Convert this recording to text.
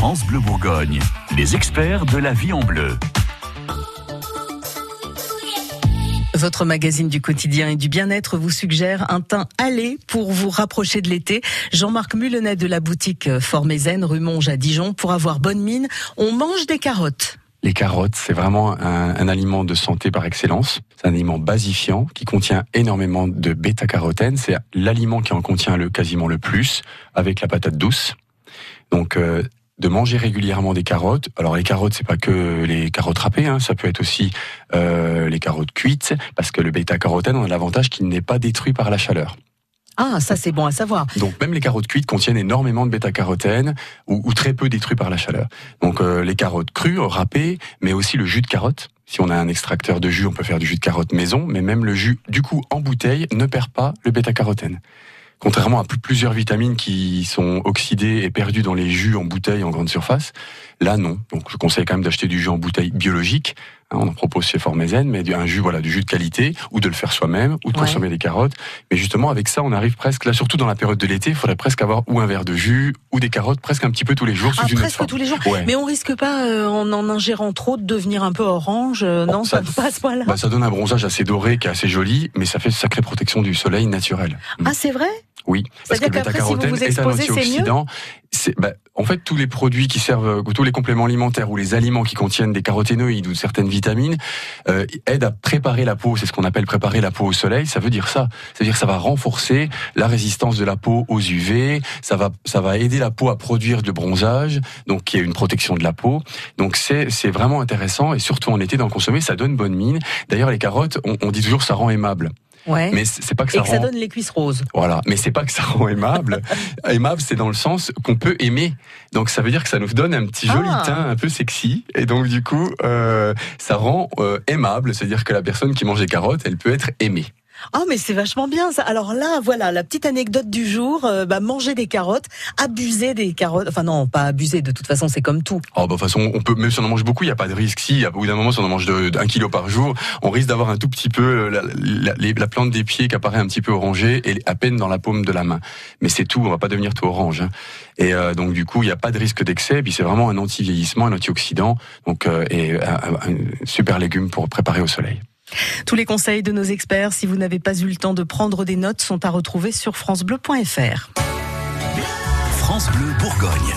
France Bleu Bourgogne, les experts de la vie en bleu. Votre magazine du quotidien et du bien-être vous suggère un teint allé pour vous rapprocher de l'été. Jean-Marc Mulenet de la boutique Formézen, rue Monge à Dijon. Pour avoir bonne mine, on mange des carottes. Les carottes, c'est vraiment un, un, aliment de santé par excellence. C'est un aliment basifiant qui contient énormément de bêta-carotène. C'est l'aliment qui en contient le quasiment le plus, avec la patate douce. Donc, euh, de manger régulièrement des carottes. Alors les carottes, c'est pas que les carottes râpées, hein, ça peut être aussi euh, les carottes cuites, parce que le bêta-carotène a l'avantage qu'il n'est pas détruit par la chaleur. Ah, ça c'est bon à savoir. Donc même les carottes cuites contiennent énormément de bêta-carotène ou, ou, très peu détruits par la chaleur. Donc euh, les carottes crues, râpées, mais aussi le jus de carotte. Si on a un extracteur de jus, on peut faire du jus de carotte maison, mais même le jus, du coup, en bouteille, ne perd pas le bêta-carotène. Contrairement à plusieurs vitamines qui sont oxydées et perdues dans les jus en bouteille en grande surface, là non. Donc je conseille quand même d'acheter du jus en bouteille biologique. Hein, on en propose chez Formézen, mais un jus voilà du jus de qualité ou de le faire soi-même ou de ouais. consommer des carottes. Mais justement avec ça, on arrive presque là, surtout dans la période de l'été, il faudrait presque avoir ou un verre de jus ou des carottes presque un petit peu tous les jours sous ah, une presque forme. tous les jours. Ouais. Mais on risque pas euh, en en ingérant trop de devenir un peu orange. Euh, Bon, non, ça, ça- passe pas là. Bah, ça donne un bronzage assez doré qui est assez joli, mais ça fait une sacrée protection du soleil naturel. Ah c'est vrai? Oui, parce que le qu'après, si est un antioxydant. Bah, en fait tous les produits qui servent, tous les compléments alimentaires ou les aliments qui contiennent des caroténoïdes ou certaines vitamines euh, aident à préparer la peau. C'est ce qu'on appelle préparer la peau au soleil. Ça veut dire ça. C'est-à-dire que ça va renforcer la résistance de la peau aux UV. Ça va, ça va aider la peau à produire du bronzage, donc qui est une protection de la peau. Donc c'est c'est vraiment intéressant et surtout en été d'en consommer. Ça donne bonne mine. D'ailleurs les carottes, on, on dit toujours ça rend aimable. Ouais. Mais c'est pas que Et ça que ça donne les cuisses roses. voilà, mais c'est pas que ça rend aimable. aimable, c'est dans le sens qu'on peut aimer. Donc ça veut dire que ça nous donne un petit joli Ah. teint un peu sexy. Et donc du coup, euh, ça rend euh, aimable. C'est-à-dire que la personne qui mange des carottes, elle peut être aimée. Ah mais c'est vachement bien ça. Alors là, voilà la petite anecdote du jour. euh, bah, manger des carottes, abuser des carottes. Enfin non, pas abuser. De toute façon, c'est comme tout. Oh, bah, de toute façon, on peut, même si on en mange beaucoup, il n'y a pas de risque. Si, à bout d'un moment, si on en mange d'un kilo par jour, on risque d'avoir un tout petit peu euh, la, plante des pieds qui apparaît un petit peu orangée et à peine dans la paume de la main. Mais c'est tout, on va pas devenir tout orange. hein. Et euh, donc du coup, il n'y a pas de risque d'excès. Puis c'est vraiment un anti-vieillissement, un antioxydant, donc euh, et un super légume pour préparer au soleil. Tous les conseils de nos experts, si vous n'avez pas eu le temps de prendre des notes, sont à retrouver sur francebleu.fr. France Bleu Bourgogne.